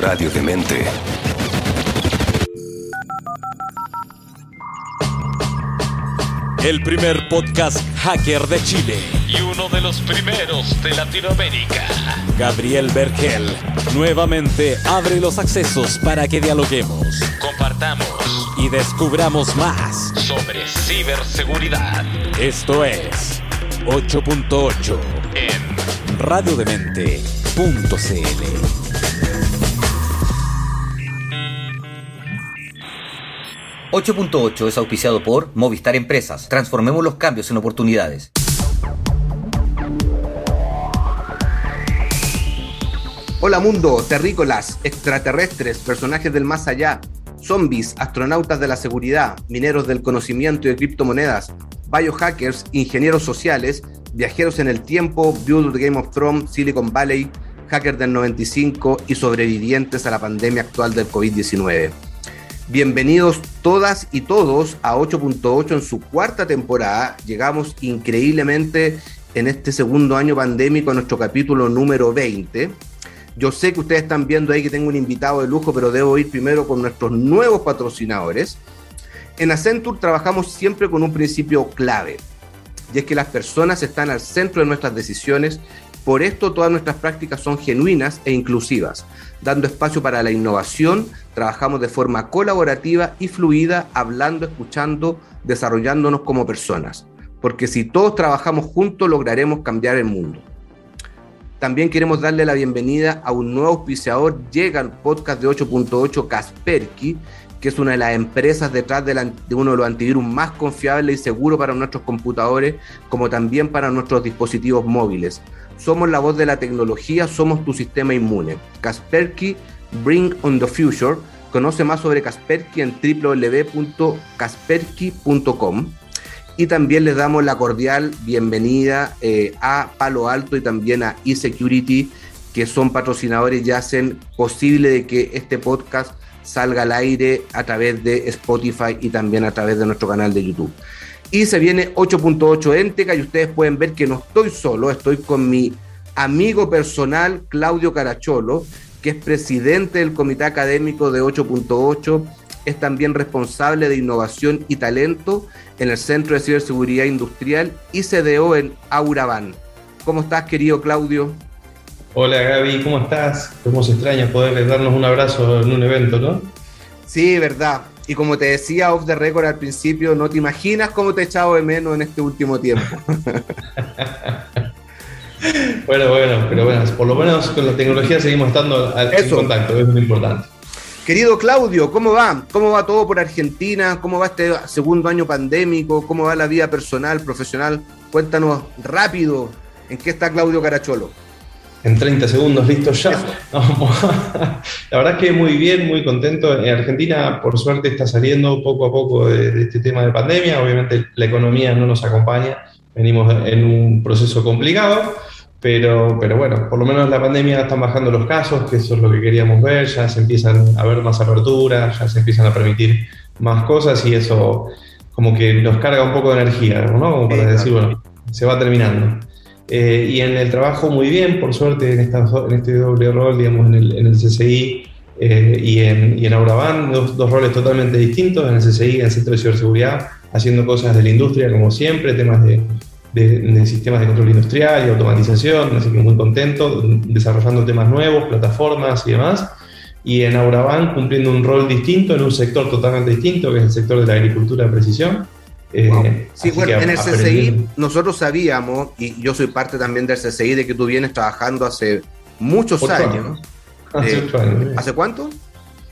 Radio Demente. El primer podcast hacker de Chile. y uno de los primeros de Latinoamérica. Gabriel Bergel nuevamente abre los accesos para que dialoguemos Compartamos y descubramos más. sobre ciberseguridad Esto es 8.8 en radiodemente.cl. 8.8 es auspiciado por Movistar Empresas. Transformemos los cambios en oportunidades. Hola mundo, terrícolas, extraterrestres, personajes del más allá, zombies, astronautas de la seguridad, mineros del conocimiento y de criptomonedas, biohackers, ingenieros sociales, viajeros en el tiempo, de Game of Thrones, Silicon Valley, hackers del 95 y sobrevivientes a la pandemia actual del COVID-19. Bienvenidos todas y todos a 8.8 en su cuarta temporada. Llegamos increíblemente en este segundo año pandémico a nuestro capítulo número 20. Yo sé que ustedes están viendo ahí que tengo un invitado de lujo, pero debo ir primero con nuestros nuevos patrocinadores. En Accenture trabajamos siempre con un principio clave, y es que las personas están al centro de nuestras decisiones. Por esto todas nuestras prácticas son genuinas e inclusivas, dando espacio para la innovación. Trabajamos de forma colaborativa y fluida, hablando, escuchando, desarrollándonos como personas. Porque si todos trabajamos juntos, lograremos cambiar el mundo. También queremos darle la bienvenida a un nuevo auspiciador. Llega al podcast de 8.8 Kasperky, que es una de las empresas detrás de, uno de los antivirus más confiables y seguros para nuestros computadores, como también para nuestros dispositivos móviles. Somos la voz de la tecnología, somos tu sistema inmune. Kasperky, Bring on the Future. Conoce más sobre Kasperky en www.kasperky.com. Y también les damos la cordial bienvenida eh, a Palo Alto y también a eSecurity, que son patrocinadores y hacen posible de que este podcast salga al aire a través de Spotify y también a través de nuestro canal de YouTube. Y se viene 8.8 Enteca y ustedes pueden ver que no estoy solo, estoy con mi amigo personal Claudio Caracholo, que es presidente del comité académico de 8.8, es también responsable de innovación y talento en el Centro de Ciberseguridad Industrial y CDO en Auraban. ¿Cómo estás, querido Claudio? Hola Gaby, ¿cómo estás? Cómo se extraña poder darnos un abrazo en un evento, ¿no? Sí, verdad. Y como te decía off the record al principio, no te imaginas cómo te he echado de menos en este último tiempo. Bueno, bueno, pero bueno, por lo menos con la tecnología seguimos estando al- en contacto, eso es muy importante. Querido Claudio, ¿cómo va? ¿Cómo va todo por Argentina? ¿Cómo va este segundo año pandémico? ¿Cómo va la vida personal, profesional? Cuéntanos rápido en qué está Claudio Caracholo. En 30 segundos, listo ya. La verdad es que muy bien, muy contento. En Argentina, por suerte, está saliendo poco a poco de, de este tema de pandemia. Obviamente la economía no nos acompaña, venimos en un proceso complicado, pero, pero bueno, por lo menos la pandemia están bajando los casos, que eso es lo que queríamos ver, ya se empiezan a ver más aperturas, ya se empiezan a permitir más cosas y eso como que nos carga un poco de energía, ¿no? Como para decir, bueno, se va terminando. Eh, y en el trabajo muy bien, por suerte, en, esta- en este doble rol, digamos, en el, en el CCI eh, y, en, y en Auraban, dos, dos roles totalmente distintos, en el CCI, en el Centro de Ciberseguridad, haciendo cosas de la industria como siempre, temas de, de- de sistemas de control industrial y automatización, así que muy contento, desarrollando temas nuevos, plataformas y demás. Y en Auraban cumpliendo un rol distinto en un sector totalmente distinto, que es el sector de la agricultura de precisión. Eh, Wow. Sí, bueno, en el aprendí- CCI nosotros sabíamos, y yo soy parte también del CCI, de que tú vienes trabajando hace muchos Ocho años. años. Hace Eh, ocho años. ¿Hace cuánto?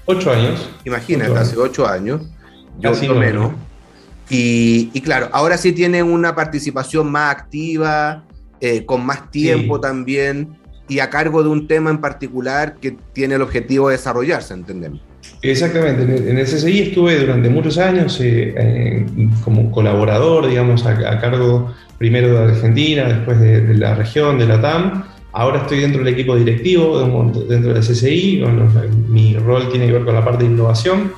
Ocho años. Imagínate, Ocho hace años. ocho años. Yo Casi menos. Y, y claro, ahora sí tiene una participación más activa, eh, con más tiempo Sí. también, y a cargo de un tema en particular que tiene el objetivo de desarrollarse, entendemos. Exactamente, en el, CCI estuve durante muchos años eh, eh, como colaborador, digamos, a, a cargo primero de Argentina, después de, de la región, de la TAM. Ahora estoy dentro del equipo directivo, dentro del CCI. Bueno, mi rol tiene que ver con la parte de innovación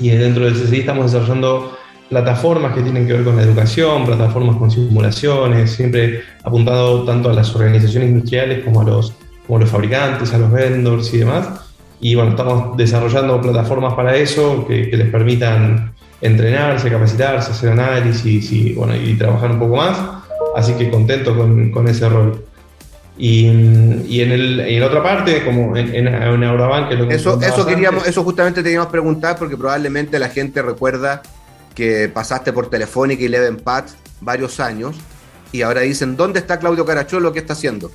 y dentro del CCI estamos desarrollando plataformas que tienen que ver con la educación, plataformas con simulaciones, siempre apuntado tanto a las organizaciones industriales como a los, como a los fabricantes, a los vendors y demás. Y bueno, estamos desarrollando plataformas para eso que, que les permitan entrenarse, capacitarse, hacer análisis y, bueno, y trabajar un poco más. Así que contento con, con ese rol. Y, y, en, el, en la otra parte, como en, en, en Aurabank, que lo que eso, eso, queríamos, eso justamente te queríamos preguntar porque probablemente la gente recuerda que pasaste por Telefónica y Leven Pad varios años y ahora dicen, ¿dónde está Claudio Caracholo? ¿Qué está haciendo?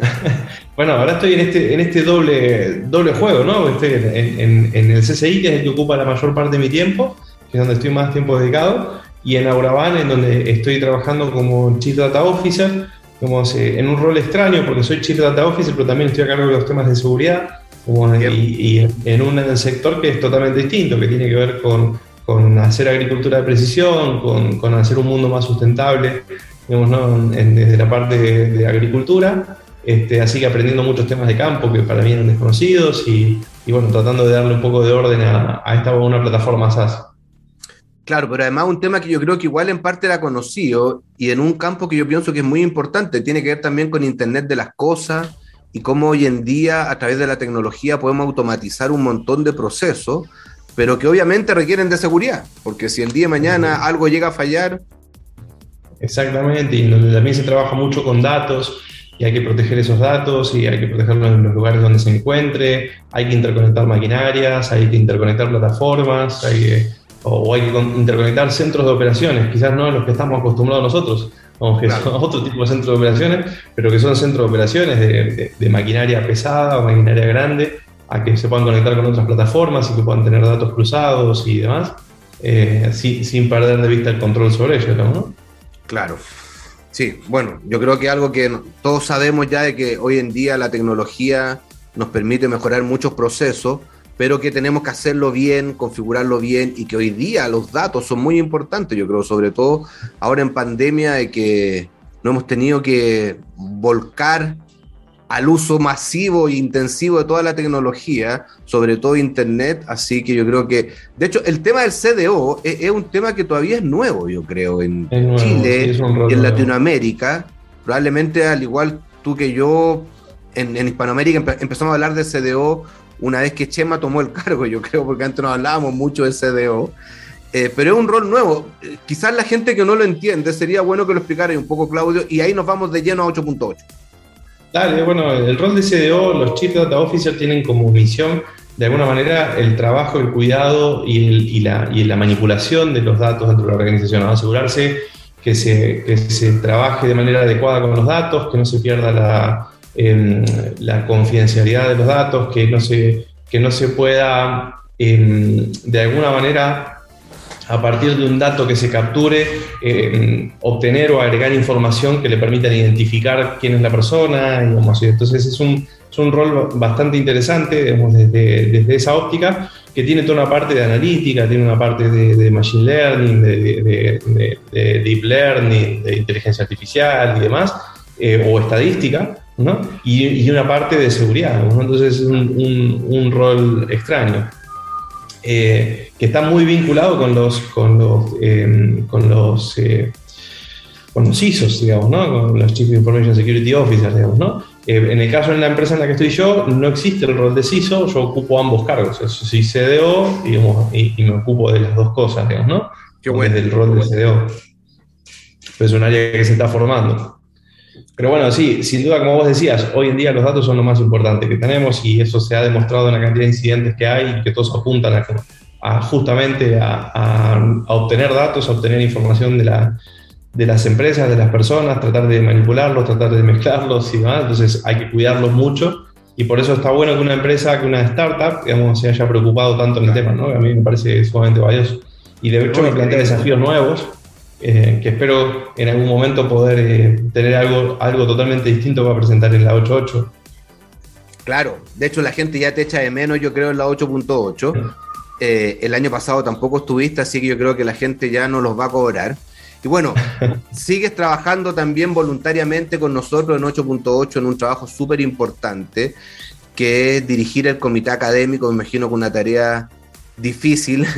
bueno, ahora estoy en este, en este doble, doble juego, ¿no? Estoy en, en, el CCI, que es el que ocupa la mayor parte de mi tiempo, que es donde estoy más tiempo dedicado, y en Auraban, en donde estoy trabajando como Chief Data Officer, como en un rol extraño, porque soy Chief Data Officer, pero también estoy a cargo de los temas de seguridad, como y, y, en un sector que es totalmente distinto, que tiene que ver con, con hacer agricultura de precisión, con, con, hacer un mundo más sustentable, digamos, ¿no? en, desde la parte de, de agricultura. Este, así que aprendiendo muchos temas de campo que para mí eran desconocidos y, y bueno, tratando de darle un poco de orden a, a esta una plataforma SaaS. Claro, pero además un tema que yo creo que igual en parte era conocido y en un campo que yo pienso que es muy importante, tiene que ver también con Internet de las Cosas y cómo hoy en día a través de la tecnología podemos automatizar un montón de procesos, pero que obviamente requieren de seguridad, porque si el día de mañana algo llega a fallar... Exactamente, y donde también se trabaja mucho con datos y hay que proteger esos datos y hay que protegerlos en los lugares donde se encuentre, hay que interconectar maquinarias, hay que interconectar plataformas, hay que o hay que interconectar centros de operaciones, quizás no los que estamos acostumbrados nosotros, o que claro. son otro tipo de centros de operaciones, pero que son centros de operaciones de, de, de, maquinaria pesada o maquinaria grande, a que se puedan conectar con otras plataformas y que puedan tener datos cruzados y demás, eh, sin, sin, perder de vista el control sobre ellos, ¿no? Claro. Sí, bueno, yo creo que algo que todos sabemos ya de que hoy en día la tecnología nos permite mejorar muchos procesos, pero que tenemos que hacerlo bien, configurarlo bien y que hoy día los datos son muy importantes, yo creo, sobre todo ahora en pandemia, de que no hemos tenido que volcar al uso masivo e intensivo de toda la tecnología, sobre todo Internet, así que yo creo que, de hecho, el tema del CDO es, es un tema que todavía es nuevo, yo creo, en nuevo, Chile sí, y en Latinoamérica, probablemente al igual tú que yo, en, en Hispanoamérica empe empezamos a hablar de CDO una vez que Chema tomó el cargo, yo creo, porque antes no hablábamos mucho de CDO. Eh, pero es un rol nuevo. Quizás la gente que no lo entiende, sería bueno que lo explicara un poco, Claudio, y ahí nos vamos de lleno a 8.8. Dale, bueno, el rol de CDO, los Chief Data Officer tienen como misión, de alguna manera, el trabajo, el cuidado y, la, manipulación de los datos dentro de la organización. Asegurarse que se, que se trabaje de manera adecuada con los datos, que no se pierda la, la confidencialidad de los datos, que no se, que no se pueda eh, de alguna manera a partir de un dato que se capture, eh, obtener o agregar información que le permitan identificar quién es la persona. Digamos, entonces es un, es un rol bastante interesante digamos, desde, desde, esa óptica, que tiene toda una parte de analítica, tiene una parte de, machine learning, de, de, deep learning, de inteligencia artificial y demás, eh, o estadística. ¿no? Y, y, una parte de seguridad. Entonces es un, un, un rol extraño. Eh, que está muy vinculado con los, con los, eh, con los, eh, con los ISOs, digamos, ¿no? con los Chief Information Security Officers, digamos, ¿no? en el caso de la empresa en la que estoy yo, no existe el rol de CISO, yo ocupo ambos cargos, sí CDO digamos, y, y, me ocupo de las dos cosas, digamos, ¿no? Qué bueno. Desde el rol de CDO. es un área que se está formando. Pero bueno, sí, sin duda, como vos decías, hoy en día los datos son lo más importante que tenemos y eso se ha demostrado en la cantidad de incidentes que hay y que todos apuntan a, a justamente a, a, a, obtener datos, a obtener información de, la, de las empresas, de las personas, tratar de manipularlos, tratar de mezclarlos y demás. Entonces hay que cuidarlos mucho y por eso está bueno que una empresa, que una startup, digamos, se haya preocupado tanto en el tema, ¿no? A mí me parece sumamente valioso. Y de hecho me plantea desafíos nuevos eh, que espero en algún momento poder eh, tener algo, algo totalmente distinto para presentar en la 8.8. Claro, de hecho la gente ya te echa de menos, yo creo, en la 8.8. Eh, el año pasado tampoco estuviste, así que yo creo que la gente ya no los va a cobrar. Y bueno, sigues trabajando también voluntariamente con nosotros en 8.8 en un trabajo súper importante, que es dirigir el comité académico, me imagino con una tarea difícil.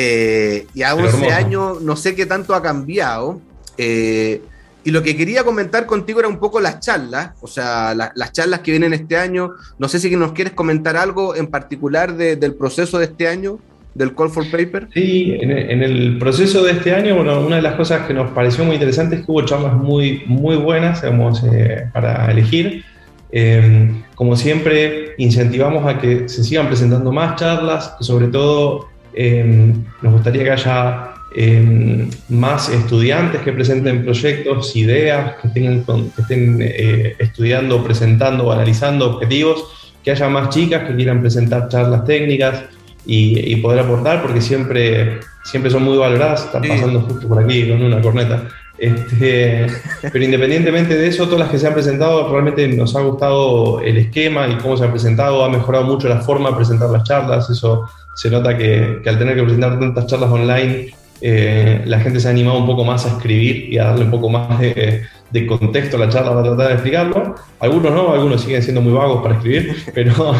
Eh, y a 11 años no sé qué tanto ha cambiado. Eh, Y lo que quería comentar contigo era un poco las charlas, o sea, las charlas que vienen este año. No sé si nos quieres comentar algo en particular del proceso de este año, del Call for Paper. Sí, en, el proceso de este año, bueno, una de las cosas que nos pareció muy interesante es que hubo charlas muy, muy buenas digamos, eh, para elegir. Em, como siempre, incentivamos a que se sigan presentando más charlas, sobre todo em, nos gustaría que haya em, más estudiantes que presenten proyectos, ideas, que, tengan, que estén eh, estudiando, presentando o analizando objetivos, que haya más chicas que quieran presentar charlas técnicas y, poder aportar, porque siempre, siempre son muy valoradas, están pasando justo por aquí con una corneta. Este, pero independientemente de eso, todas las que se han presentado, realmente nos ha gustado el esquema y cómo se ha presentado, ha mejorado mucho la forma de presentar las charlas, eso se nota que, al tener que presentar tantas charlas online, eh, la gente se ha animado un poco más a escribir y a darle un poco más de, de contexto a la charla para tratar de explicarlo. Algunos no, algunos siguen siendo muy vagos para escribir, pero,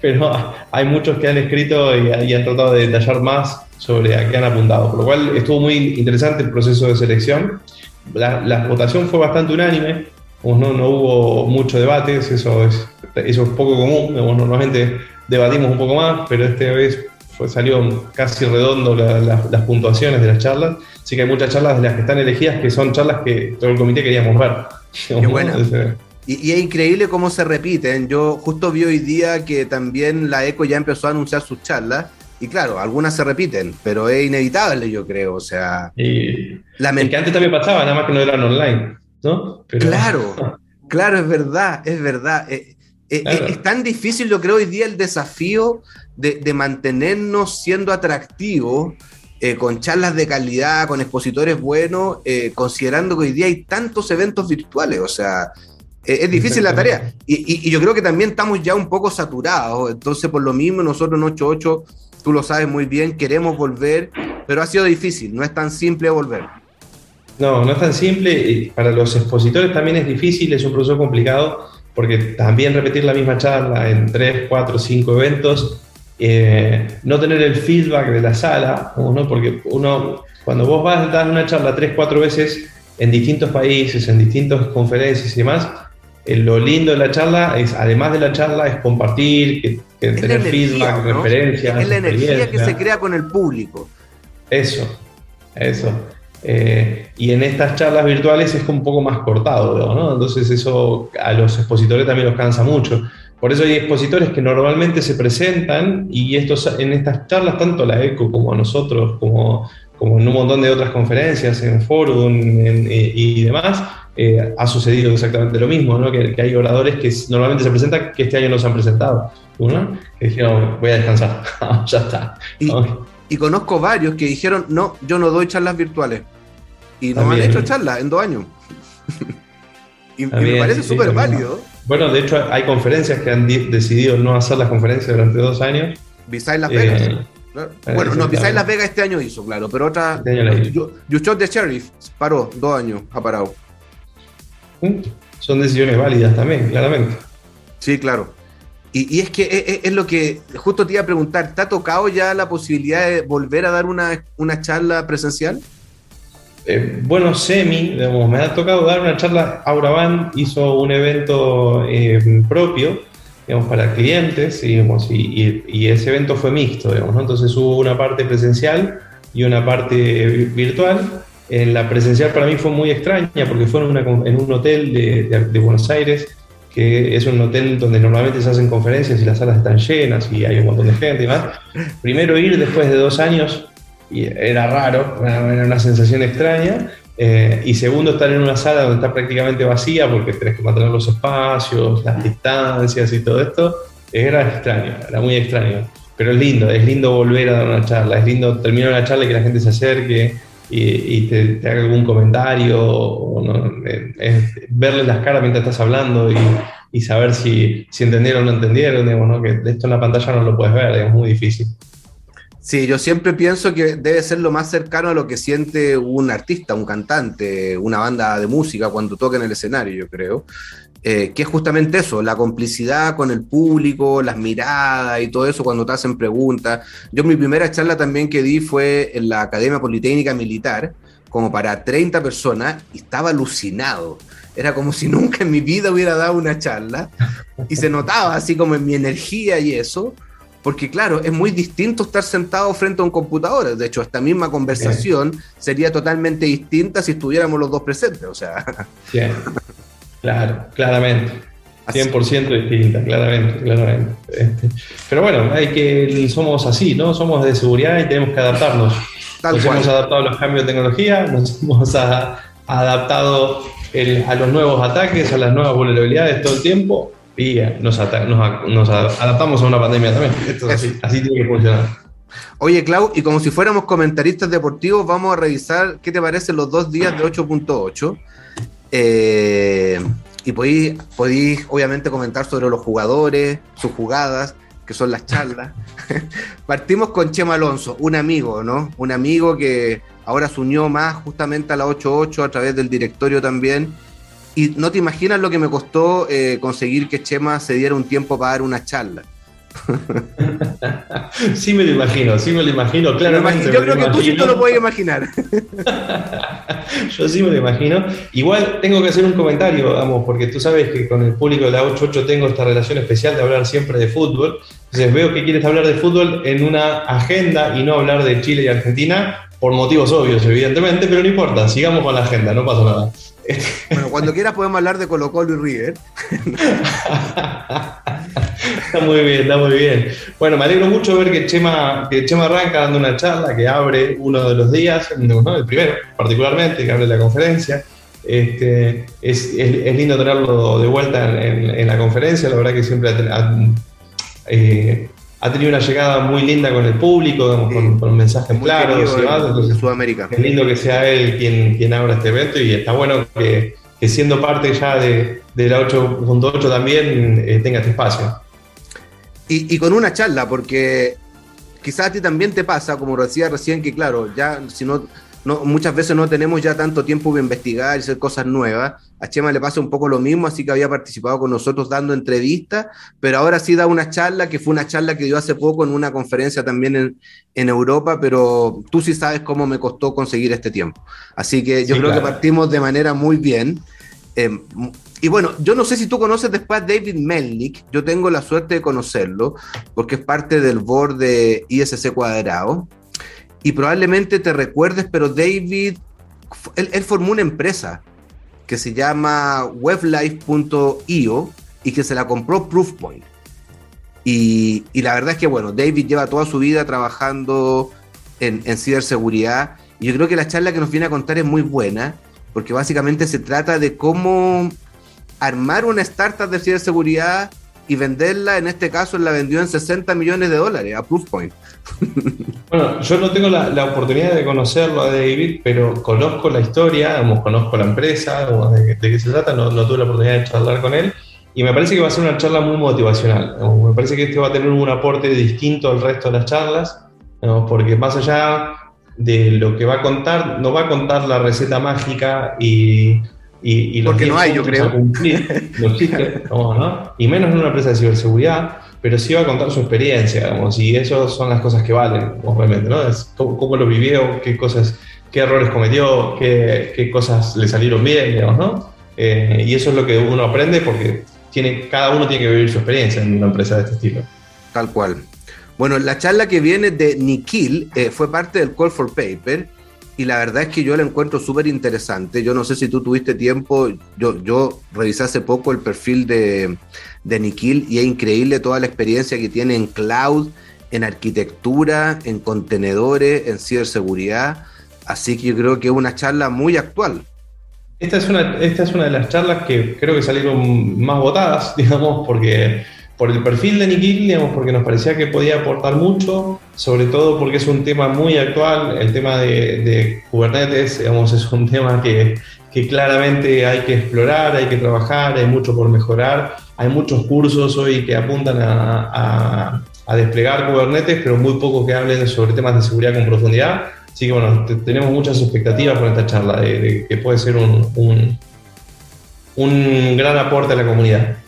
pero hay muchos que han escrito y, han tratado de detallar más sobre a qué han apuntado, por lo cual estuvo muy interesante el proceso de selección. La, votación fue bastante unánime, no, no hubo mucho debate, eso es, eso es poco común, normalmente debatimos un poco más, pero esta vez fue, salió casi redondo las puntuaciones de las charlas, así que hay muchas charlas de las que están elegidas que son charlas que todo el comité queríamos ver. Qué bueno. Y, es increíble cómo se repiten. Yo justo vi hoy día que también la ECO ya empezó a anunciar sus charlas. Y claro, algunas se repiten, pero es inevitable, yo creo. O sea. Y que antes también pasaba, nada más que no eran online, ¿no? Claro, claro, es verdad, es verdad. Eh, eh, es, tan difícil, yo creo, hoy día el desafío de, mantenernos siendo atractivos. Eh, con charlas de calidad, con expositores buenos, considerando que hoy día hay tantos eventos virtuales. O sea, eh, es difícil la tarea. Y, yo creo que también estamos ya un poco saturados. Entonces, por lo mismo, nosotros en 8.8, tú lo sabes muy bien, queremos volver, pero ha sido difícil, no es tan simple volver. No, no es tan simple. Para los expositores también es difícil, es un proceso complicado, porque también repetir la misma charla en 3, 4, 5 eventos, eh, no tener el feedback de la sala, ¿no? porque uno, cuando vos vas a dar una charla 3, 4 veces en distintos países, en distintas conferencias y demás, eh, lo lindo de la charla es, además de la charla, es compartir, que, tener feedback, referencias. Es la energía que se crea con el público. Eso, eso. Eh, y en estas charlas virtuales es un poco más cortado, ¿no? Entonces eso a los expositores también los cansa mucho. Por eso hay expositores que normalmente se presentan y estos, en estas charlas, tanto la ECO como a nosotros, como, como en un montón de otras conferencias, en forum y demás, eh, ha sucedido exactamente lo mismo, ¿no? que, hay oradores que normalmente se presentan que este año no se han presentado. Uno que dijeron, voy a descansar, ya está. Y, conozco varios que dijeron, no, yo no doy charlas virtuales. Y no han hecho charlas en dos años. y, me parece súper válido. Bueno, de hecho hay conferencias que han decidido no hacer las conferencias durante dos años. Visay Las Vegas. Eh, bueno, no, Visay Las Vegas este año hizo, claro, pero otra... Este you, Shot the Sheriff paró, dos años, ha parado. Son decisiones válidas también, claramente. Sí, claro. Y, es que es, lo que justo te iba a preguntar, ¿te ha tocado ya la posibilidad de volver a dar una, charla presencial? Eh, bueno, semi, digamos, me ha tocado dar una charla. Auraban hizo un evento eh, propio, digamos, para clientes, digamos, y, ese evento fue mixto, digamos, entonces hubo una parte presencial y una parte virtual. En la presencial para mí fue muy extraña porque fue en, un hotel de, Buenos Aires, que es un hotel donde normalmente se hacen conferencias y las salas están llenas y hay un montón de gente y más. Primero ir después de dos años y era raro, era una sensación extraña. Eh, y segundo, estar en una sala donde está prácticamente vacía porque tenés que mantener los espacios, las distancias y todo esto. Era extraño, era muy extraño. Pero es lindo, es lindo volver a dar una charla, es lindo terminar una charla y que la gente se acerque, y, te, haga algún comentario, o no, verle las caras mientras estás hablando y, saber si, si, entendieron o no entendieron, digamos, que esto en la pantalla no lo puedes ver, es muy difícil. Sí, yo siempre pienso que debe ser lo más cercano a lo que siente un artista, un cantante, una banda de música cuando toca en el escenario, yo creo. Eh, que es justamente eso, la complicidad con el público, las miradas y todo eso cuando te hacen preguntas. Yo mi primera charla también que di fue en la Academia Politécnica Militar, como para 30 personas y estaba alucinado. Era como si nunca en mi vida hubiera dado una charla y se notaba así como en mi energía y eso, porque claro, es muy distinto estar sentado frente a un computador. De hecho, esta misma conversación sería totalmente distinta si estuviéramos los dos presentes. O sea. Claro, claramente. 100% distinta, claramente, claramente. Este, pero bueno, hay que, somos así, ¿no? Somos de seguridad y tenemos que adaptarnos. nos hemos adaptado a los cambios de tecnología, nos hemos adaptado a los nuevos ataques, a las nuevas vulnerabilidades todo el tiempo y nos, adaptamos a una pandemia también. Esto así, así tiene que funcionar. Oye, Clau, y como si fuéramos comentaristas deportivos, vamos a revisar qué te parecen los dos días de 8.8. Eh, y podéis, podéis, obviamente, comentar sobre los jugadores, sus jugadas, que son las charlas. Partimos con Chema Alonso, un amigo, ¿no? Un amigo que ahora se unió más justamente a la 8.8 a través del directorio también y no te imaginas lo que me costó eh, conseguir que Chema se diera un tiempo para dar una charla. sí me lo imagino, sí me lo imagino, claramente. Yo creo que tú sí te lo puedes imaginar. Yo sí me lo imagino. Igual tengo que hacer un comentario, vamos, porque tú sabes que con el público de la 88 tengo esta relación especial de hablar siempre de fútbol. Entonces veo que quieres hablar de fútbol en una agenda y no hablar de Chile y Argentina, por motivos obvios, evidentemente, pero no importa, sigamos con la agenda, no pasa nada. Bueno, cuando quieras podemos hablar de Colo Colo y River. está muy bien, está muy bien. Bueno, me alegro mucho ver que Chema, que Chema arranca dando una charla que abre uno de los días, el primero particularmente, que abre la conferencia. Este, es, lindo tenerlo de vuelta en, la conferencia, la verdad que siempre eh, ha tenido una llegada muy linda con el público, con, mensajes claros de Sudamérica. Es lindo que sea él quien, quien abra este evento y está bueno que, siendo parte ya de, la 8.8 también eh, tenga este espacio. Y, con una charla, porque quizás a ti también te pasa, como decía recién, que claro, ya si no muchas veces no tenemos ya tanto tiempo para investigar y hacer cosas nuevas. A Chema le pasa un poco lo mismo, así que había participado con nosotros dando entrevistas, pero ahora sí da una charla, que fue una charla que dio hace poco en una conferencia también en, en Europa, pero tú sí sabes cómo me costó conseguir este tiempo. Así que yo creo que partimos de manera muy bien. Eh, y bueno, yo no sé si tú conoces después a David Melnick, yo tengo la suerte de conocerlo, porque es parte del board de ISC Cuadrado y probablemente te recuerdes, pero David, él, formó una empresa que se llama weblife.io y que se la compró Proofpoint. Y, y, la verdad es que, bueno, David lleva toda su vida trabajando en, en ciberseguridad y yo creo que la charla que nos viene a contar es muy buena, porque básicamente se trata de cómo armar una startup de ciberseguridad y venderla, en este caso la vendió en 60 millones de dólares a Proofpoint. Bueno, yo no tengo la, oportunidad de conocerlo a David, pero conozco la historia, conozco la empresa, de, qué se trata, no, tuve la oportunidad de charlar con él. Y me parece que va a ser una charla muy motivacional. Me parece que este va a tener un aporte distinto al resto de las charlas, porque más allá de lo que va a contar, no va a contar la receta mágica y, y, porque no hay, yo creo. Cumplir, no, Y menos en una empresa de ciberseguridad pero sí va a contar su experiencia, digamos, y eso son las cosas que valen, obviamente, ¿no? Es cómo, lo vivió, qué cosas, qué errores cometió, qué, qué cosas le salieron bien, digamos, ¿no? Eh, y eso es lo que uno aprende porque tiene, cada uno tiene que vivir su experiencia en una empresa de este estilo. Tal cual. Bueno, la charla que viene de Nikhil eh, fue parte del Call for Paper y la verdad es que yo la encuentro súper interesante. Yo no sé si tú tuviste tiempo, yo, yo revisé hace poco el perfil de, de Nikhil y es increíble toda la experiencia que tiene en cloud, en arquitectura, en contenedores, en ciberseguridad. Así que yo creo que es una charla muy actual. Esta es una, esta es una de las charlas que creo que salieron más votadas, digamos, porque por el perfil de Nikhil, digamos, porque nos parecía que podía aportar mucho, sobre todo porque es un tema muy actual, el tema de, Kubernetes, digamos, es un tema que, que, claramente hay que explorar, hay que trabajar, hay mucho por mejorar, hay muchos cursos hoy que apuntan a, a, desplegar Kubernetes, pero muy pocos que hablen sobre temas de seguridad con profundidad. Así que bueno, tenemos muchas expectativas con esta charla, de, que puede ser un, un, un gran aporte a la comunidad.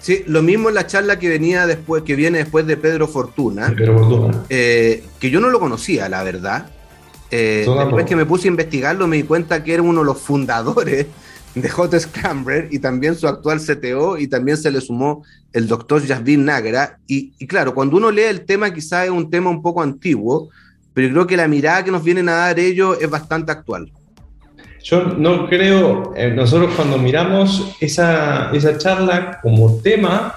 Sí, lo mismo en la charla que venía después, que viene después de Pedro Fortuna, Pedro Fortuna. Eh, que yo no lo conocía, la verdad. Eh, después que me puse a investigarlo, me di cuenta que era uno de los fundadores de Hot Scambler y también su actual CTO, y también se le sumó el doctor Jasvin Nagra. Y, y, claro, cuando uno lee el tema, quizás es un tema un poco antiguo, pero creo que la mirada que nos vienen a dar ellos es bastante actual. Yo no creo, eh, nosotros cuando miramos esa, esa charla como tema,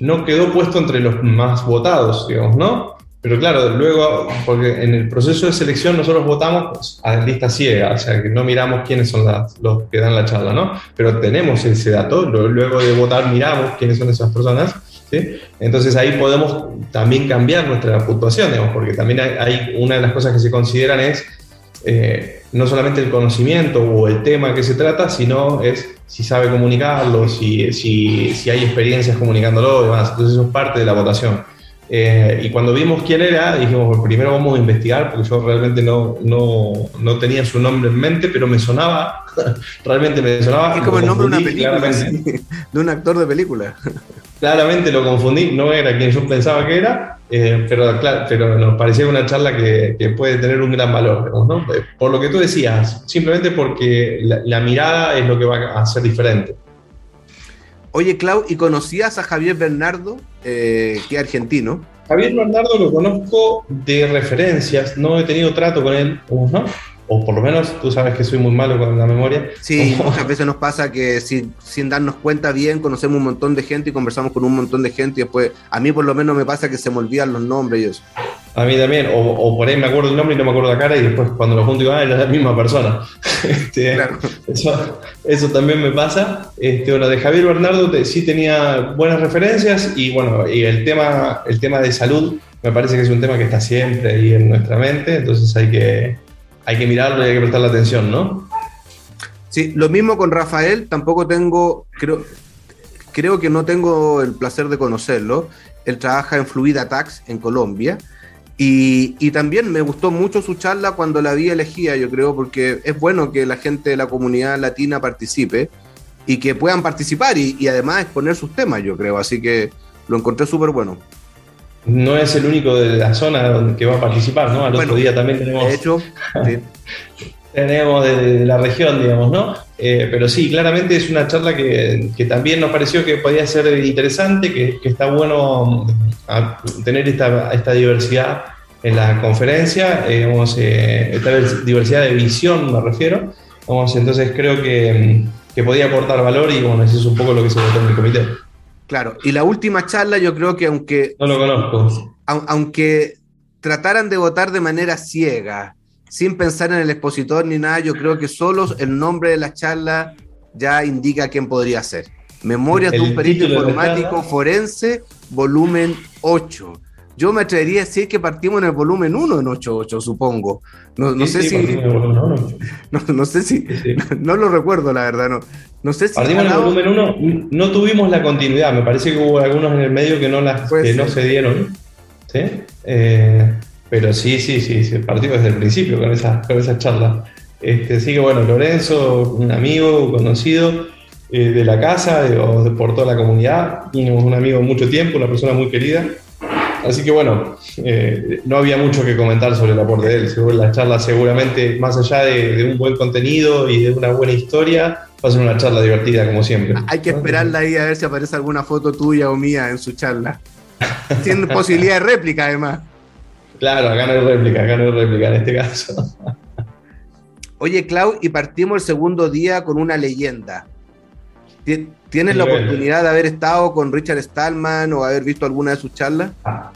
no quedó puesto entre los más votados, digamos, ¿no? Pero claro, luego, porque en el proceso de selección nosotros votamos a lista ciega, o sea, que no miramos quiénes son los que dan la charla, ¿no? Pero tenemos ese dato, luego de votar miramos quiénes son esas personas, ¿sí? Entonces ahí podemos también cambiar nuestra puntuación, digamos, porque también hay, una de las cosas que se consideran es eh, no solamente el conocimiento o el tema que se trata, sino es si sabe comunicarlo, si, si, si hay experiencias comunicándolo y demás. Entonces eso es parte de la votación. Eh, y cuando vimos quién era, dijimos, primero vamos a investigar, porque yo realmente no, no, no tenía su nombre en mente, pero me sonaba, realmente me sonaba. Es como el nombre de una película, de un actor de película. Claramente lo confundí, no era quien yo pensaba que era, eh, pero, claro, pero nos parecía una charla que, que, puede tener un gran valor, ¿no? Eh, por lo que tú decías, simplemente porque la, la mirada es lo que va a ser diferente. Oye, Clau, ¿y conocías a Javier Bernardo, eh, que es argentino? Javier Bernardo lo conozco de referencias, no he tenido trato con él, ¿no? O por lo menos tú sabes que soy muy malo con la memoria. Sí, muchas veces nos pasa que sin, sin, darnos cuenta bien conocemos un montón de gente y conversamos con un montón de gente y después a mí por lo menos me pasa que se me olvidan los nombres y eso. A mí también, o, o por ahí me acuerdo el nombre y no me acuerdo la cara y después cuando lo junto digo, ah, es la misma persona. Este, claro. eso, eso, también me pasa. Este, bueno, de Javier Bernardo sí tenía buenas referencias y bueno, y el tema, el tema de salud me parece que es un tema que está siempre ahí en nuestra mente, entonces hay que hay que mirarlo y hay que prestarle atención, ¿no? Sí, lo mismo con Rafael, tampoco tengo, creo, creo que no tengo el placer de conocerlo. Él trabaja en Fluida Tax en Colombia. Y, y, también me gustó mucho su charla cuando la vi elegida, yo creo, porque es bueno que la gente de la comunidad latina participe y que puedan participar y, y además exponer sus temas, yo creo. Así que lo encontré súper bueno no es el único de la zona que va a participar, ¿no? Al otro día también tenemos. De hecho, tenemos de, la región, digamos, ¿no? Eh, pero sí, claramente es una charla que, también nos pareció que podía ser interesante, que, está bueno mm, tener esta, esta, diversidad en la conferencia, eh, eh, esta diversidad de visión, me refiero. Vamos, entonces creo que, mm, que podía aportar valor y bueno, eso es un poco lo que se votó en el comité. Claro, y la última charla yo creo que aunque... No lo conozco. aunque trataran de votar de manera ciega, sin pensar en el expositor ni nada, yo creo que solo el nombre de la charla ya indica quién podría ser. Memorias de un perito informático forense, volumen 8 yo me atrevería a decir que partimos en el volumen 1 en 8.8, supongo. No, sé si. No, sé si. No, lo recuerdo, la verdad. No, no sé si. Partimos en el volumen 1, no tuvimos la continuidad. Me parece que hubo algunos en el medio que no, las, que no se dieron. ¿sí? Eh, pero sí, sí, sí, sí, partimos desde el principio con esa, con esa charla. Este, así que bueno, Lorenzo, un amigo conocido eh, de la casa o por toda la comunidad, un amigo mucho tiempo, una persona muy querida. Así que bueno, eh, no había mucho que comentar sobre el aporte de él. La charla seguramente, más allá de, un buen contenido y de una buena historia, va a ser una charla divertida como siempre. Hay que esperarla ahí a ver si aparece alguna foto tuya o mía en su charla. Tiene posibilidad de réplica además. Claro, acá no hay réplica, acá no hay réplica en este caso. Oye, Clau, y partimos el segundo día con una leyenda. ¿Tienes la oportunidad de haber estado con Richard Stallman o haber visto alguna de sus charlas? Ah,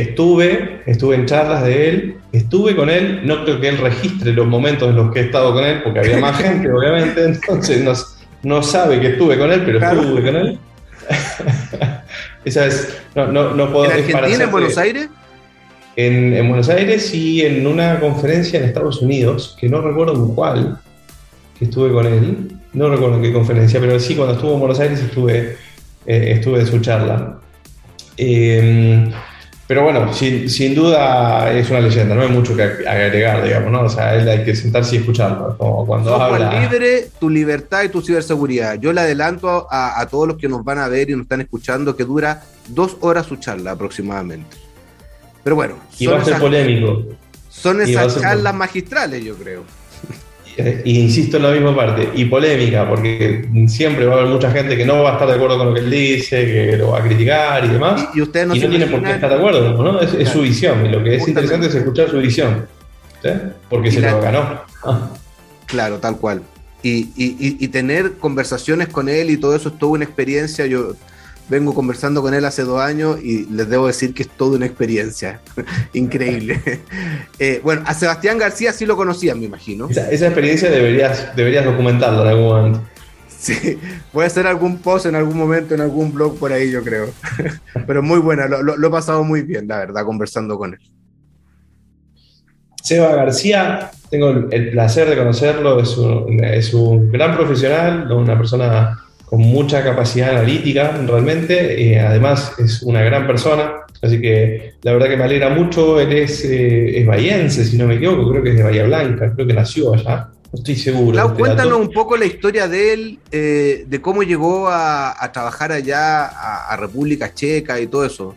estuve, estuve en charlas de él, estuve con él, no creo que él registre los momentos en los que he estado con él, porque había más gente, obviamente, entonces no, no, sabe que estuve con él, pero estuve con él. Esa es, no, no, no puedo... ¿En Argentina, en Buenos Aires? En, en, Buenos Aires y en una conferencia en Estados Unidos, que no recuerdo cuál, que estuve con él no recuerdo en qué conferencia, pero sí, cuando estuvo en Buenos Aires estuve, eh, estuve en su charla. Em, pero bueno, sin, duda es una leyenda, no hay mucho que agregar, digamos, ¿no? O sea, él hay que sentarse y escucharlo. Como cuando habla. libre, tu libertad y tu ciberseguridad. Yo le adelanto a, todos los que nos van a ver y nos están escuchando que dura dos horas su charla aproximadamente. Pero bueno. Y va a ser polémico. Son esas charlas magistrales, yo creo. Y, insisto en la misma parte, y polémica, porque siempre va a haber mucha gente que no va a estar de acuerdo con lo que él dice, que lo va a criticar y demás. Y, usted no, y no tiene por qué estar de acuerdo, ¿no? Es, su visión, y lo que es interesante es escuchar su visión, ¿sí? porque se lo ganó. Claro, tal cual. Y, y, tener conversaciones con él y todo eso es toda una experiencia. Yo vengo conversando con él hace dos años y les debo decir que es toda una experiencia increíble. Eh, bueno, a Sebastián García sí lo conocían, me imagino. Esa, experiencia deberías, deberías documentarla en algún momento. Sí, voy a hacer algún post en algún momento, en algún blog por ahí, yo creo. Pero muy buena, lo, he pasado muy bien, la verdad, conversando con él. Seba García, tengo el placer de conocerlo, es un, es un gran profesional, una persona con mucha capacidad analítica realmente, eh, además es una gran persona, así que la verdad que me alegra mucho, él es, eh, bahiense, si no me equivoco, creo que es de Bahía Blanca, creo que nació allá, no estoy seguro. Cuéntanos un poco la historia de él, eh, de cómo llegó a, trabajar allá a República Checa y todo eso.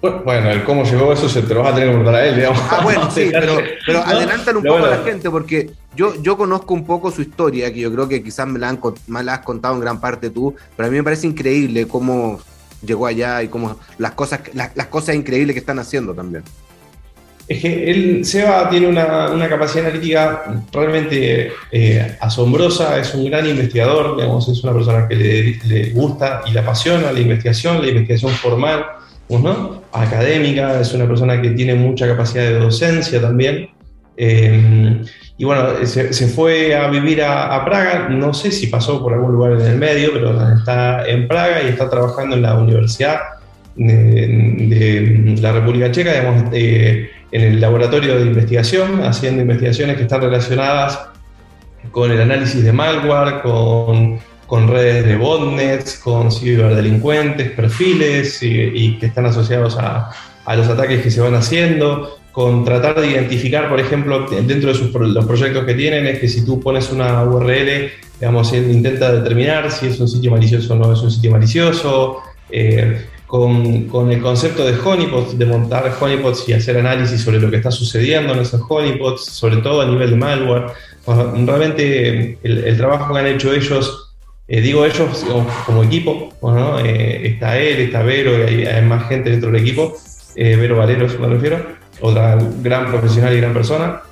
Bueno, el cómo llegó eso se te lo vas a tener que preguntar a él, digamos. Ah, bueno, sí, pero, pero adelantan un poco a la gente, porque yo, yo conozco un poco su historia, que yo creo que quizás me la, han, me has contado en gran parte tú, pero a mí me parece increíble cómo llegó allá y cómo las cosas, las, cosas increíbles que están haciendo también. Es que él, Seba, tiene una, una capacidad analítica realmente eh, asombrosa, es un gran investigador, digamos, es una persona que le, le gusta y le apasiona la investigación, la investigación formal ¿no? académica, es una persona que tiene mucha capacidad de docencia también. Eh, y bueno, se, fue a vivir a, Praga, no sé si pasó por algún lugar en el medio, pero está en Praga y está trabajando en la Universidad de, la República Checa, digamos, en el laboratorio de investigación, haciendo investigaciones que están relacionadas con el análisis de malware, con con redes de botnets, con ciberdelincuentes, perfiles y, que están asociados a, los ataques que se van haciendo, con tratar de identificar, por ejemplo, dentro de los proyectos que tienen, es que si tú pones una URL, digamos, intenta determinar si es un sitio malicioso o no es un sitio malicioso, eh, con, con, el concepto de honeypots, de montar honeypots y hacer análisis sobre lo que está sucediendo en esos honeypots, sobre todo a nivel de malware. realmente el, el trabajo que han hecho ellos eh, digo ellos como equipo, eh, está él, está Vero, y hay, más gente dentro del equipo, eh, Vero Valeros me refiero, otra gran profesional y gran persona.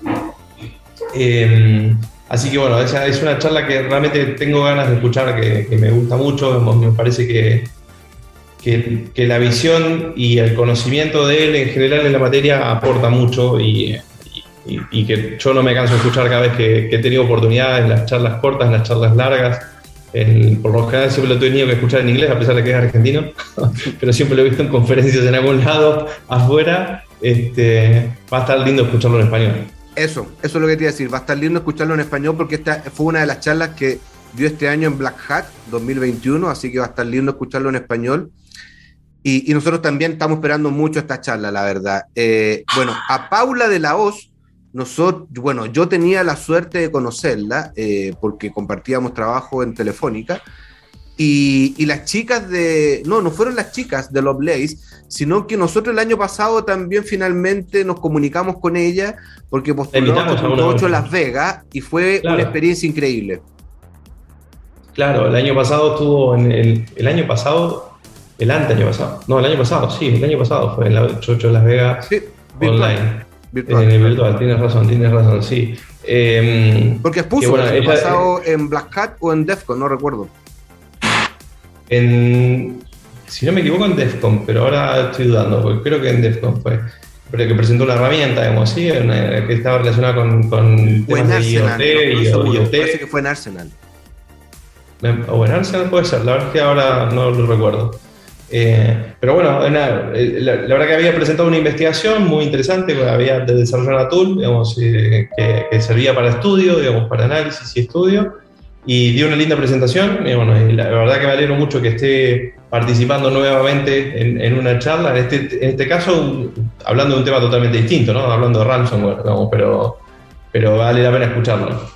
así que bueno, esa es una charla que realmente tengo ganas de escuchar, que, me gusta mucho, me parece que, que, la visión y el conocimiento de él en general en la materia aporta mucho y, y, que yo no me canso de escuchar cada vez que, que he tenido oportunidad en las charlas cortas, en las charlas largas por lo general siempre lo he tenido que escuchar en inglés, a pesar de que es argentino, pero siempre lo he visto en conferencias en algún lado afuera. Este, va a estar lindo escucharlo en español. Eso, eso es lo que te iba a decir. Va a estar lindo escucharlo en español porque esta fue una de las charlas que dio este año en Black Hat 2021, así que va a estar lindo escucharlo en español. Y, nosotros también estamos esperando mucho esta charla, la verdad. Eh, bueno, a Paula de la Hoz nosotros, bueno, yo tenía la suerte de conocerla eh, porque compartíamos trabajo en Telefónica y, las chicas de, no, no fueron las chicas de Love Blaze, sino que nosotros el año pasado también finalmente nos comunicamos con ella porque postulamos a 8 Las Vegas y fue una experiencia increíble. Claro, el año pasado estuvo en el, el año pasado, el año pasado, no, el año pasado, sí, el año pasado fue en la 8 Las Vegas sí, online. Virtual. En virtual, tienes razón, tienes razón, sí. Em, Porque expuso bueno, el pasado en Black Hat o en Defcon, no recuerdo. En, si no me equivoco, en Defcon, pero ahora estoy dudando, porque creo que en Defcon fue. Pero que presentó una herramienta, digamos, sí, que estaba relacionada con, con temas de IoT y IoT. Parece que fue en Arsenal. O en Arsenal puede ser, la verdad es que ahora no lo recuerdo. Eh, pero bueno, eh, la, verdad que había presentado una investigación muy interesante, había desarrollado una tool digamos, eh, que, servía para estudio, digamos, para análisis y estudio, y dio una linda presentación. Y bueno, la, verdad que me alegro mucho que esté participando nuevamente en, una charla, en este, en este caso hablando de un tema totalmente distinto, ¿no? hablando de ransomware, digamos, pero, pero vale la pena escucharlo.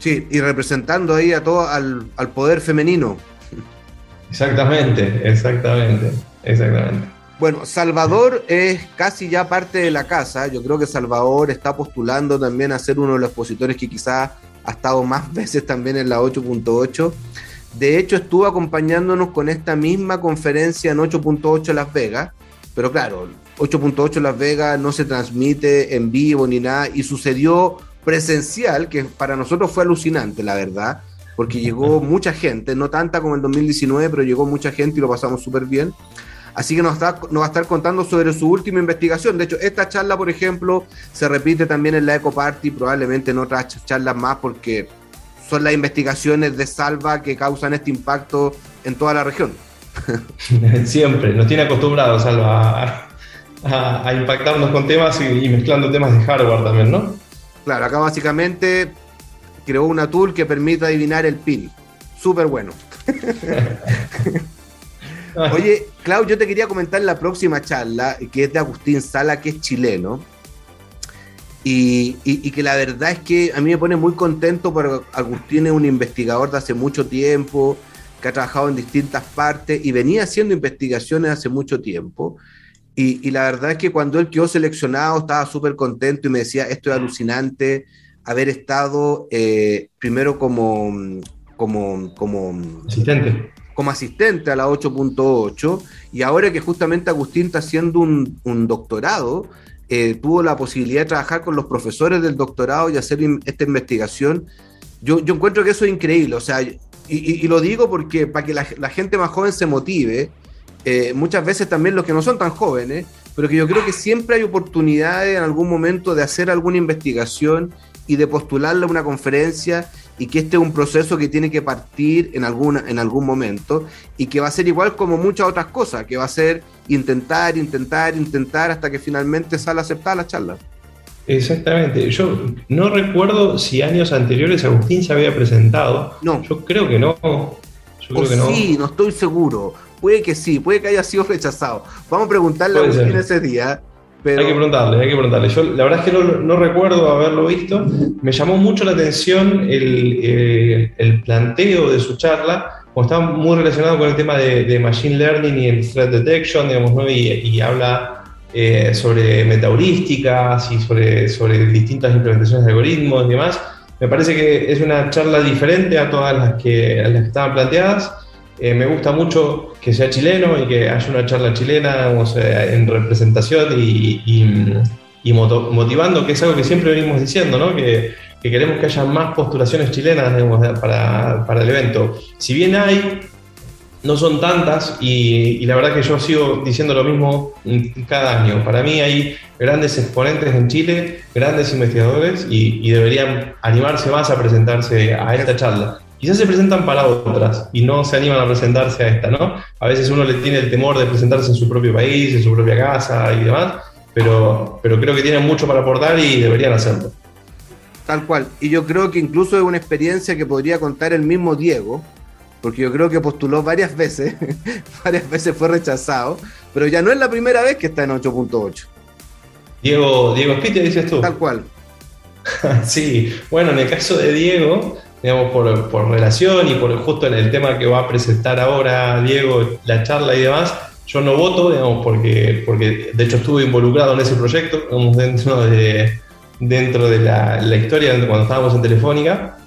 Sí, y representando ahí a todo al, al poder femenino, Exactamente, exactamente, exactamente. Bueno, Salvador es casi ya parte de la casa. Yo creo que Salvador está postulando también a ser uno de los expositores que quizás ha estado más veces también en la 8.8. De hecho, estuvo acompañándonos con esta misma conferencia en 8.8 Las Vegas. Pero claro, 8.8 Las Vegas no se transmite en vivo ni nada. Y sucedió presencial, que para nosotros fue alucinante, la verdad. Porque llegó mucha gente, no tanta como el 2019, pero llegó mucha gente y lo pasamos súper bien. Así que nos, va a estar contando sobre su última investigación. De hecho, esta charla, por ejemplo, se repite también en la Eco Party, probablemente en otras charlas más, porque son las investigaciones de Salva que causan este impacto en toda la región. Siempre, nos tiene acostumbrados Salva a, impactarnos con temas y, mezclando temas de hardware también, ¿no? Claro, acá básicamente creó una tool que permite adivinar el PIN. Súper bueno. Oye, Clau, yo te quería comentar la próxima charla, que es de Agustín Sala, que es chileno. Y, que la verdad es que a mí me pone muy contento porque Agustín es un investigador de hace mucho tiempo, que ha trabajado en distintas partes y venía haciendo investigaciones hace mucho tiempo. Y, la verdad es que cuando él quedó seleccionado estaba súper contento y me decía, esto es alucinante, haber estado eh, primero como, como, como asistente como asistente a la 8.8 y ahora que justamente Agustín está haciendo un, doctorado, eh, tuvo la posibilidad de trabajar con los profesores del doctorado y hacer esta investigación. Yo, yo encuentro que eso es increíble, o sea, y, lo digo porque para que la, gente más joven se motive, eh, muchas veces también los que no son tan jóvenes, pero que yo creo que siempre hay oportunidades en algún momento de hacer alguna investigación y de postularle a una conferencia y que este es un proceso que tiene que partir en, alguna, en algún momento y que va a ser igual como muchas otras cosas, que va a ser intentar, intentar, intentar hasta que finalmente sale aceptada la charla. Exactamente. Yo no recuerdo si años anteriores Agustín se había presentado. No. Yo creo que no. Yo creo que no. Sí, no estoy seguro. Puede que sí, puede que haya sido rechazado. Vamos a preguntarle a Agustín ese día hay que preguntarle, hay que preguntarle. Yo la verdad es que no, recuerdo haberlo visto. Me llamó mucho la atención el, eh, planteo de su charla, como está muy relacionado con el tema de, Machine Learning y el Threat Detection, digamos, ¿no? y, habla eh, sobre metaheurísticas y sobre, sobre distintas implementaciones de algoritmos y demás. Me parece que es una charla diferente a todas las que, las que estaban planteadas eh, me gusta mucho que sea chileno y que haya una charla chilena en representación y, motivando, que es algo que siempre venimos diciendo, ¿no? que, queremos que haya más postulaciones chilenas para, para, el evento. Si bien hay, no son tantas y, la verdad que yo sigo diciendo lo mismo cada año. Para mí hay grandes exponentes en Chile, grandes investigadores y, deberían animarse más a presentarse a esta charla quizás se presentan para otras y no se animan a presentarse a esta, ¿no? A veces uno le tiene el temor de presentarse en su propio país, en su propia casa y demás, pero, pero creo que tienen mucho para aportar y deberían hacerlo. Tal cual. Y yo creo que incluso es una experiencia que podría contar el mismo Diego, porque yo creo que postuló varias veces, varias veces fue rechazado, pero ya no es la primera vez que está en 8.8. Diego, Diego Spitia, dices tú. Tal cual. sí, bueno, en el caso de Diego, digamos, por, por, relación y por justo en el tema que va a presentar ahora Diego, la charla y demás, yo no voto, digamos, porque, porque de hecho estuve involucrado en ese proyecto, digamos, dentro de, dentro de la, la historia cuando estábamos en Telefónica,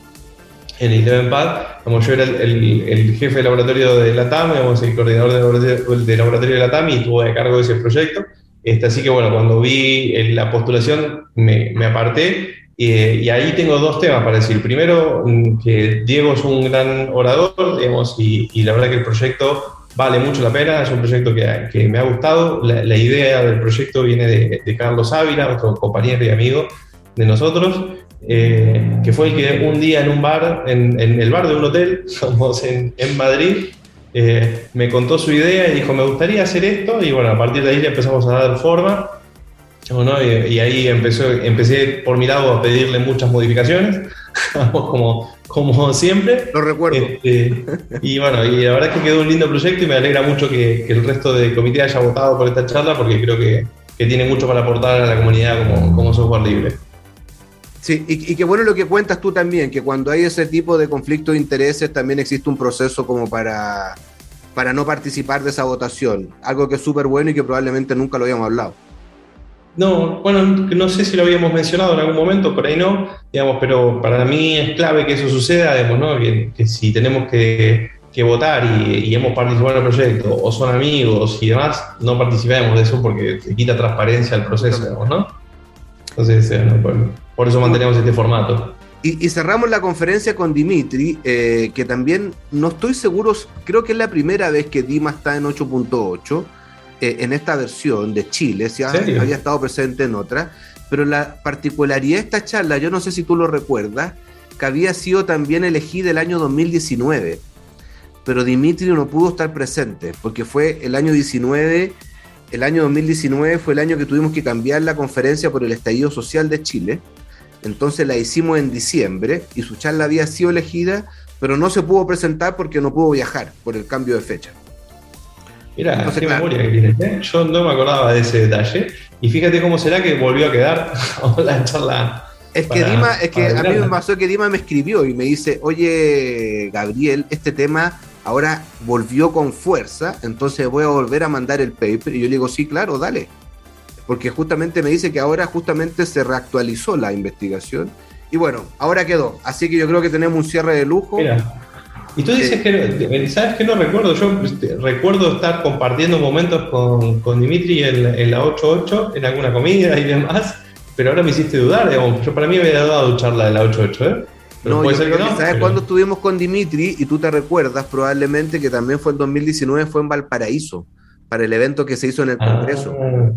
en el Pad, como yo era el, el, jefe de laboratorio de la TAM, digamos, el coordinador de laboratorio, de laboratorio de la TAM y estuve a cargo de ese proyecto. Este, así que bueno, cuando vi la postulación me, me aparté y ahí tengo dos temas para decir. Primero, mm, que Diego es un gran orador, digamos, y, la verdad que el proyecto vale mucho la pena, es un proyecto que, que me ha gustado. La, idea del proyecto viene de, Carlos Ávila, otro compañero y amigo de nosotros, eh, que fue el que un día en un bar, en, el bar de un hotel, somos en, en Madrid, eh, me contó su idea y dijo, me gustaría hacer esto, y bueno, a partir de ahí le empezamos a dar forma. Y, ahí empezó, empecé por mi lado a pedirle muchas modificaciones, como, como siempre. Lo recuerdo. Este, y bueno, y la verdad es que quedó un lindo proyecto y me alegra mucho que, el resto del comité haya votado por esta charla porque creo que, que tiene mucho para aportar a la comunidad como, como software libre. Sí, y, y qué bueno lo que cuentas tú también, que cuando hay ese tipo de conflicto de intereses también existe un proceso como para para no participar de esa votación. Algo que es súper bueno y que probablemente nunca lo habíamos hablado. No, bueno, no sé si lo habíamos mencionado en algún momento, por ahí no, digamos, pero para mí es clave que eso suceda, digamos, ¿no? que, si tenemos que, votar y, hemos participado en el proyecto, o son amigos y demás, no participemos de eso porque se quita transparencia al proceso, digamos, ¿no? Entonces, eh, por, eso mantenemos este formato. Y, cerramos la conferencia con Dimitri, eh, que también no estoy seguro, creo que es la primera vez que Dima está en 8.8 eh, en esta versión de Chile, si había estado presente en otra, pero la particularidad de esta charla, yo no sé si tú lo recuerdas, que había sido también elegida el año 2019, pero Dimitri no pudo estar presente, porque fue el año 19, el año 2019 fue el año que tuvimos que cambiar la conferencia por el estallido social de Chile, entonces la hicimos en diciembre y su charla había sido elegida, pero no se pudo presentar porque no pudo viajar por el cambio de fecha. Mira, qué memoria que tienes, ¿eh? Yo no me acordaba de ese detalle. Y fíjate cómo será que volvió a quedar la charla. Es que Dima, es que a mí me pasó que Dima me escribió y me dice, oye, Gabriel, este tema ahora volvió con fuerza, entonces voy a volver a mandar el paper. Y yo le digo, sí, claro, dale. Porque justamente me dice que ahora justamente se reactualizó la investigación. Y bueno, ahora quedó. Así que yo creo que tenemos un cierre de lujo. Mira. Y tú dices que, ¿sabes qué no recuerdo? Yo este, recuerdo estar compartiendo momentos con, con Dimitri en, la 8.8, en alguna comida y demás, pero ahora me hiciste dudar, digamos. Yo para mí me había dado charla de la 8.8, ¿eh? no, puede ser que no, ¿sabes cuándo estuvimos con Dimitri? Y tú te recuerdas probablemente que también fue en 2019, fue en Valparaíso, para el evento que se hizo en el Congreso. Ah,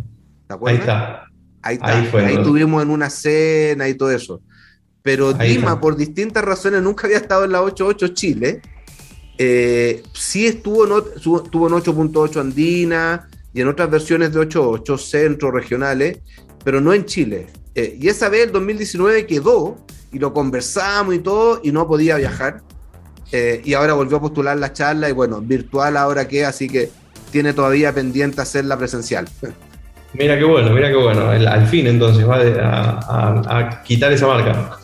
¿Te acuerdas? Ahí está. Ahí, está. ahí, fue, ahí tuvimos en una cena y todo eso pero Dima, por distintas razones, nunca había estado en la 8.8 Chile. Eh, sí estuvo en, estuvo en 8.8 Andina y en otras versiones de 8.8 centro regionales, pero no en Chile. Eh, y esa vez, el 2019, quedó y lo conversamos y todo, y no podía viajar. Eh, y ahora volvió a postular la charla y bueno, virtual ahora que, así que tiene todavía pendiente hacerla presencial. Mira qué bueno, mira qué bueno. al fin entonces va a quitar esa marca.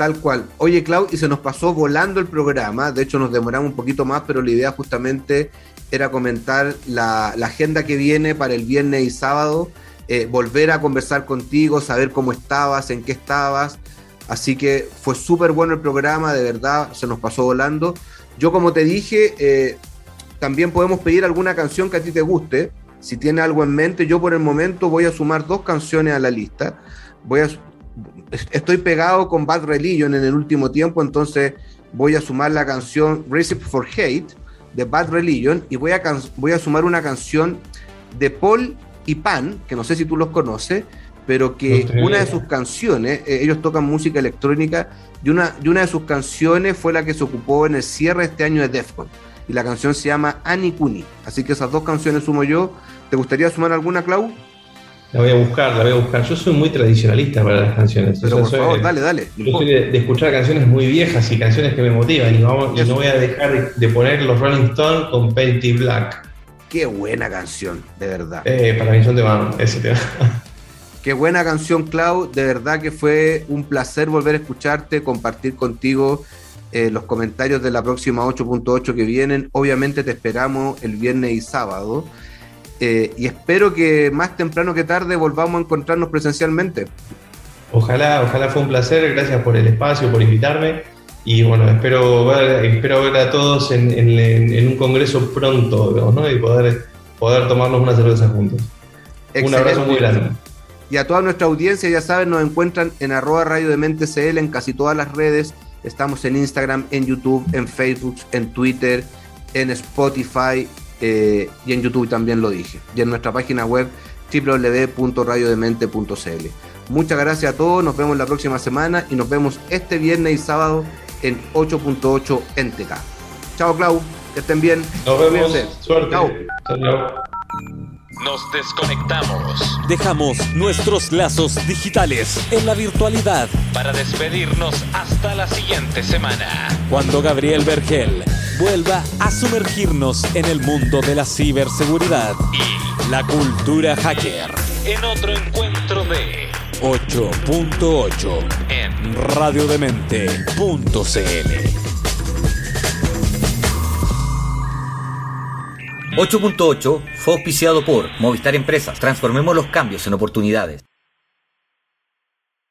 Tal cual. Oye, Clau, y se nos pasó volando el programa. De hecho, nos demoramos un poquito más, pero la idea justamente era comentar la, agenda que viene para el viernes y sábado. Eh, volver a conversar contigo, saber cómo estabas, en qué estabas. Así que fue súper bueno el programa, de verdad, se nos pasó volando. Yo, como te dije, eh, también podemos pedir alguna canción que a ti te guste. Si tiene algo en mente, yo por el momento voy a sumar dos canciones a la lista. Voy a, estoy pegado con Bad Religion en el último tiempo, entonces voy a sumar la canción Recipe for Hate de Bad Religion y voy a, voy a sumar una canción de Paul y Pan, que no sé si tú los conoces, pero que una de sus canciones, eh, ellos tocan música electrónica, y una, y una de sus canciones fue la que se ocupó en el cierre este año de Defcon. Y la canción se llama Anikuni. Así que esas dos canciones sumo yo. ¿Te gustaría sumar alguna, Clau? La voy a buscar, la voy a buscar. Yo soy muy tradicionalista para las canciones. Pero por favor, dale, dale. Yo soy de, escuchar canciones muy viejas y canciones que me motivan. Y, no voy a dejar de, poner los Rolling Stones con Painty Black. Qué buena canción, de verdad. Eh, para mí son tema, ese tema. Qué buena canción, Clau. De verdad que fue un placer volver a escucharte, compartir contigo eh, los comentarios de la próxima 8.8 que vienen. Obviamente te esperamos el viernes y sábado. Eh, y espero que más temprano que tarde volvamos a encontrarnos presencialmente. Ojalá, ojalá fue un placer, gracias por el espacio, por invitarme. Y bueno, espero ver, espero ver a todos en, un congreso pronto, ¿no? Y poder, poder tomarnos una cerveza juntos. Un abrazo muy grande. Y a toda nuestra audiencia, ya saben, nos encuentran en arroba radio de mente CL en casi todas las redes. Estamos en Instagram, en YouTube, en Facebook, en Twitter, en Spotify, eh, y en YouTube también lo dije, y en nuestra página web www.radiodemente.cl. Muchas gracias a todos, nos vemos la próxima semana y nos vemos este viernes y sábado en 8.8 NTK. Chao Clau, que estén bien. Nos vemos. Suerte. Chao. Nos desconectamos. Dejamos nuestros lazos digitales en la virtualidad para despedirnos hasta la siguiente semana. Cuando Gabriel Vergel vuelva a sumergirnos en el mundo de la ciberseguridad y la cultura hacker. En otro encuentro de 8.8 en radiodemente.cl. 8.8 fue auspiciado por Movistar Empresas. Transformemos los cambios en oportunidades.